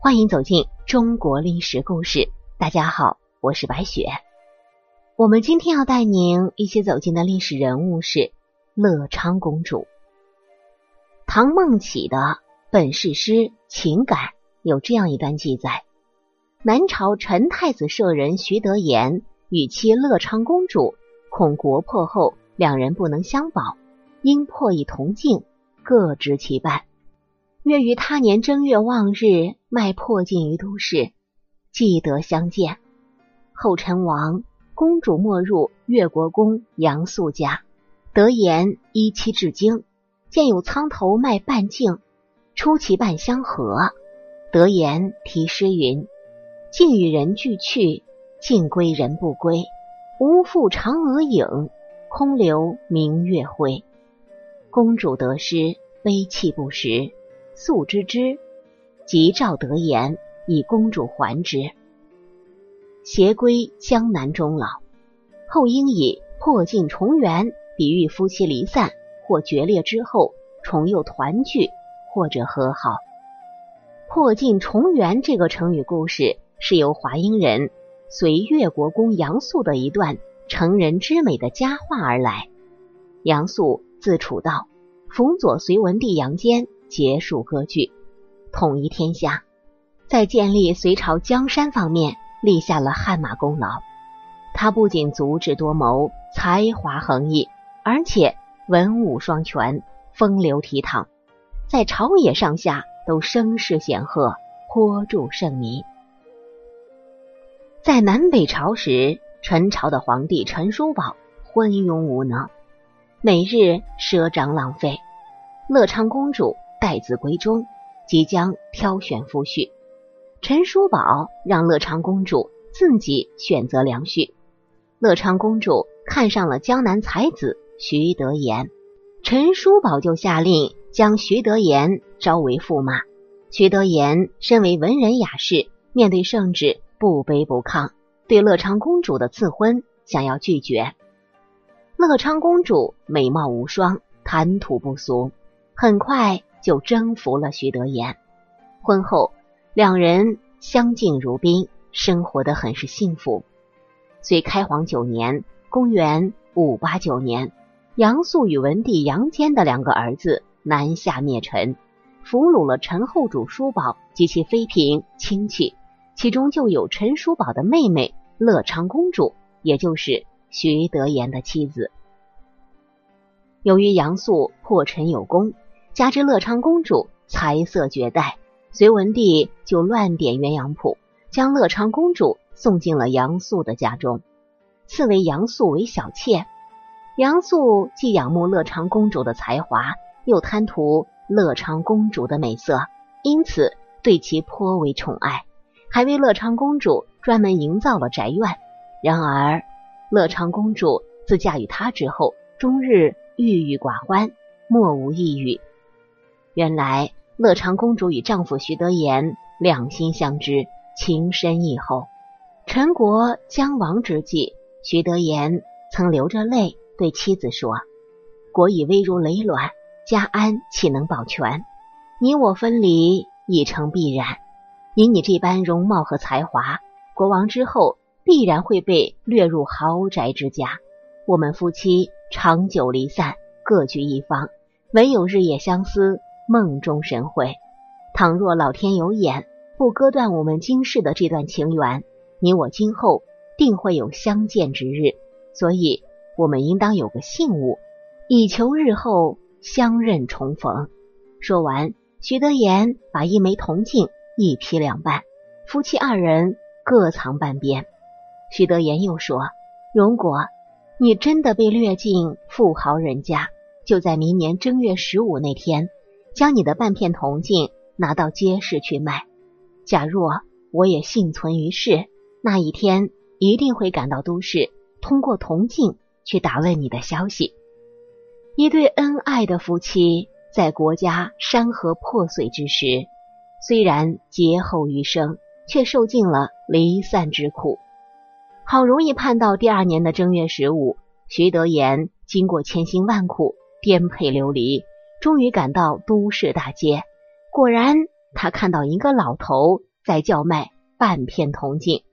欢迎走进中国历史故事。大家好，我是白雪。我们今天要带您一起走进的历史人物是乐昌公主。唐孟起的《本事诗·情感》有这样一段记载：南朝陈太子舍人徐德言与妻乐昌公主，恐国破后两人不能相保，因破译同境，各执其半。约于他年正月望日，迈破镜于都市，既得相见。后陈亡，公主没入越国公杨素家。得言依妻至京，见有苍头卖半径，出其半相合。得言题诗云：“镜与人俱去，镜归人不归。无复嫦娥影，空留明月辉。”公主得诗，悲泣不食。素知之，即召得言，以公主还之。携归江南终老。后应以破镜重圆比喻夫妻离散或决裂之后重又团聚或者和好。破镜重圆这个成语故事是由华阴人随越国公杨素的一段成人之美的佳话而来。杨素字楚道，辅佐隋文帝杨坚。结束割据，统一天下，在建立隋朝江山方面立下了汗马功劳。他不仅足智多谋、才华横溢，而且文武双全、风流倜傥，在朝野上下都声势显赫，颇著盛名。在南北朝时，陈朝的皇帝陈叔宝昏庸无能，每日赊账浪费。乐昌公主。待字闺中，即将挑选夫婿。陈叔宝让乐昌公主自己选择良婿。乐昌公主看上了江南才子徐德言，陈叔宝就下令将徐德言招为驸马。徐德言身为文人雅士，面对圣旨不卑不亢，对乐昌公主的赐婚想要拒绝。乐昌公主美貌无双，谈吐不俗，很快。就征服了徐德言。婚后，两人相敬如宾，生活的很是幸福。隋开皇九年（公元五八九年），杨素与文帝杨坚的两个儿子南下灭陈，俘虏了陈后主叔宝及其妃嫔亲戚，其中就有陈叔宝的妹妹乐昌公主，也就是徐德言的妻子。由于杨素破陈有功。加之乐昌公主才色绝代，隋文帝就乱点鸳鸯谱，将乐昌公主送进了杨素的家中，赐为杨素为小妾。杨素既仰慕乐昌公主的才华，又贪图乐昌公主的美色，因此对其颇为宠爱，还为乐昌公主专门营造了宅院。然而，乐昌公主自嫁与他之后，终日郁郁寡欢，莫无一语。原来乐昌公主与丈夫徐德言两心相知，情深意厚。陈国将亡之际，徐德言曾流着泪对妻子说：“国已危如累卵，家安岂能保全？你我分离已成必然。以你这般容貌和才华，国王之后必然会被掠入豪宅之家。我们夫妻长久离散，各居一方，唯有日夜相思。”梦中神会，倘若老天有眼，不割断我们今世的这段情缘，你我今后定会有相见之日。所以，我们应当有个信物，以求日后相认重逢。说完，徐德言把一枚铜镜一劈两半，夫妻二人各藏半边。徐德言又说：“如果你真的被掠进富豪人家，就在明年正月十五那天。”将你的半片铜镜拿到街市去卖。假若我也幸存于世，那一天一定会赶到都市，通过铜镜去打问你的消息。一对恩爱的夫妻，在国家山河破碎之时，虽然劫后余生，却受尽了离散之苦。好容易盼到第二年的正月十五，徐德言经过千辛万苦，颠沛流离。终于赶到都市大街，果然他看到一个老头在叫卖半片铜镜，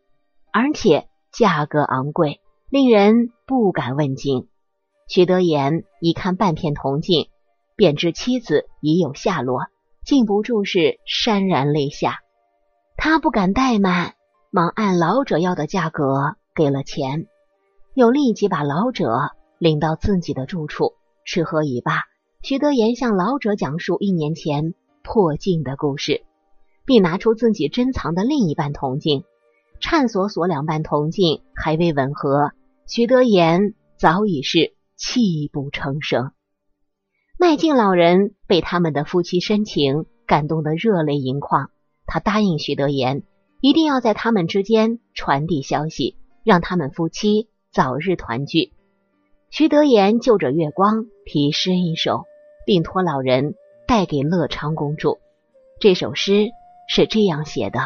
而且价格昂贵，令人不敢问津。徐德言一看半片铜镜，便知妻子已有下落，禁不住是潸然泪下。他不敢怠慢，忙按老者要的价格给了钱，又立即把老者领到自己的住处。吃喝已罢，徐德言向老者讲述一年前破镜的故事，并拿出自己珍藏的另一半铜镜，颤索索两半铜镜还未吻合，徐德言早已是。泣不成声，麦镜老人被他们的夫妻深情感动得热泪盈眶。他答应徐德言，一定要在他们之间传递消息，让他们夫妻早日团聚。徐德言就着月光题诗一首，并托老人带给乐昌公主。这首诗是这样写的：“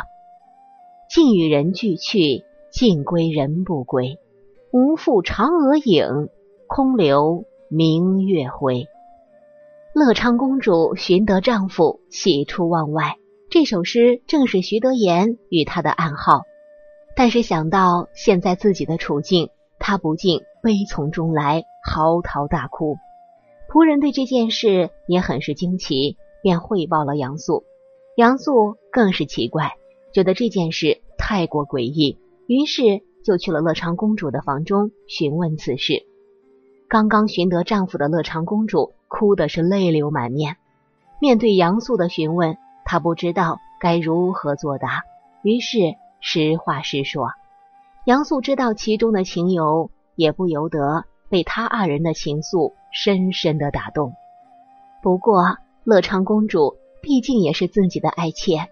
尽与人俱去，尽归人不归，无复嫦娥影。”空留明月辉。乐昌公主寻得丈夫，喜出望外。这首诗正是徐德言与她的暗号。但是想到现在自己的处境，她不禁悲从中来，嚎啕大哭。仆人对这件事也很是惊奇，便汇报了杨素。杨素更是奇怪，觉得这件事太过诡异，于是就去了乐昌公主的房中询问此事。刚刚寻得丈夫的乐昌公主哭的是泪流满面。面对杨素的询问，她不知道该如何作答，于是实话实说。杨素知道其中的情由，也不由得被他二人的情愫深深的打动。不过，乐昌公主毕竟也是自己的爱妾，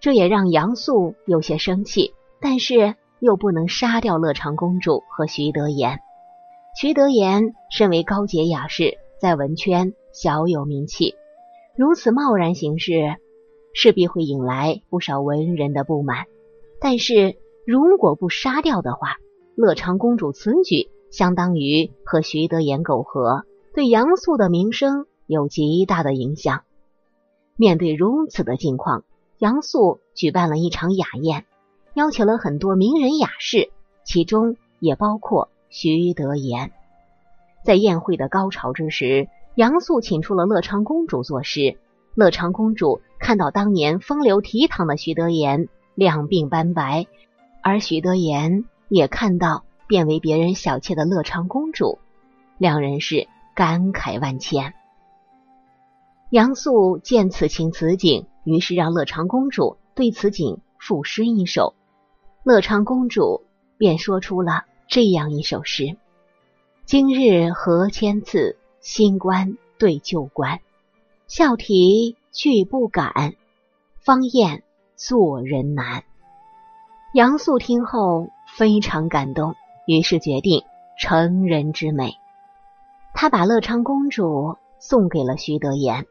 这也让杨素有些生气，但是又不能杀掉乐昌公主和徐德言。徐德言身为高洁雅士，在文圈小有名气，如此贸然行事，势必会引来不少文人的不满。但是如果不杀掉的话，乐昌公主此举相当于和徐德言苟合，对杨素的名声有极大的影响。面对如此的境况，杨素举办了一场雅宴，邀请了很多名人雅士，其中也包括。徐德言在宴会的高潮之时，杨素请出了乐昌公主作诗。乐昌公主看到当年风流倜傥的徐德言两鬓斑白，而徐德言也看到变为别人小妾的乐昌公主，两人是感慨万千。杨素见此情此景，于是让乐昌公主对此景赋诗一首。乐昌公主便说出了。这样一首诗：今日何千次，新官对旧官，笑啼俱不敢，方艳做人难。杨素听后非常感动，于是决定成人之美。他把乐昌公主送给了徐德言，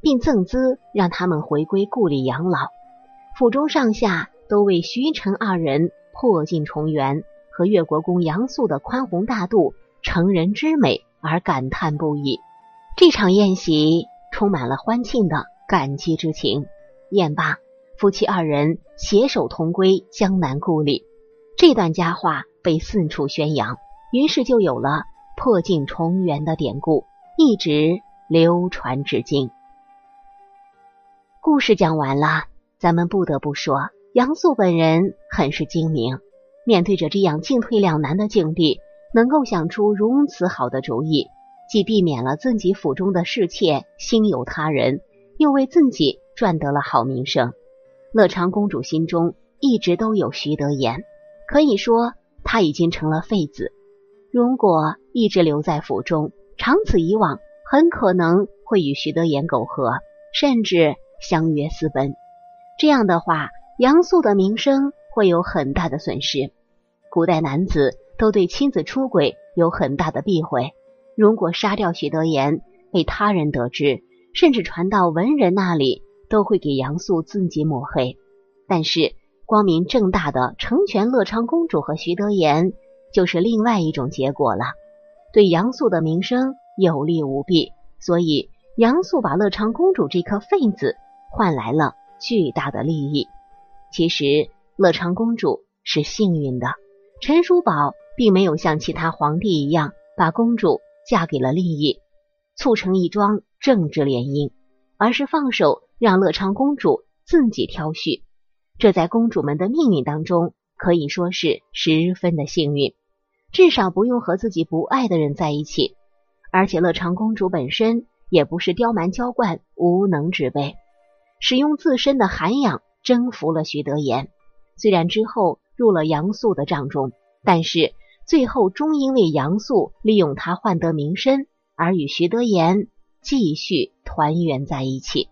并赠资让他们回归故里养老。府中上下都为徐陈二人破镜重圆。和越国公杨素的宽宏大度、成人之美而感叹不已。这场宴席充满了欢庆的感激之情。宴罢，夫妻二人携手同归江南故里。这段佳话被四处宣扬，于是就有了破镜重圆的典故，一直流传至今。故事讲完了，咱们不得不说，杨素本人很是精明。面对着这样进退两难的境地，能够想出如此好的主意，既避免了自己府中的侍妾心有他人，又为自己赚得了好名声。乐昌公主心中一直都有徐德言，可以说他已经成了废子。如果一直留在府中，长此以往，很可能会与徐德言苟合，甚至相约私奔。这样的话，杨素的名声会有很大的损失。古代男子都对妻子出轨有很大的避讳。如果杀掉许德言，被他人得知，甚至传到文人那里，都会给杨素自己抹黑。但是光明正大的成全乐昌公主和徐德言，就是另外一种结果了，对杨素的名声有利无弊。所以杨素把乐昌公主这颗废子换来了巨大的利益。其实乐昌公主是幸运的，陈叔宝并没有像其他皇帝一样把公主嫁给了利益，促成一桩政治联姻，而是放手让乐昌公主自己挑婿。这在公主们的命运当中可以说是十分的幸运，至少不用和自己不爱的人在一起。而且乐昌公主本身也不是刁蛮娇惯、无能之辈，使用自身的涵养征服了徐德言。虽然之后入了杨素的帐中，但是最后终因为杨素利用他换得名声，而与徐德言继续团圆在一起。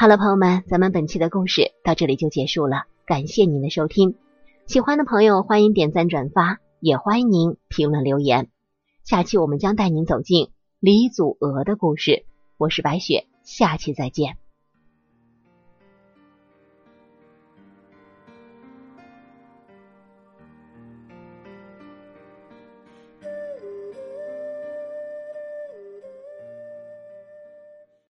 好了，朋友们，咱们本期的故事到这里就结束了，感谢您的收听。喜欢的朋友欢迎点赞转发，也欢迎您评论留言。下期我们将带您走进李祖娥的故事。我是白雪，下期再见。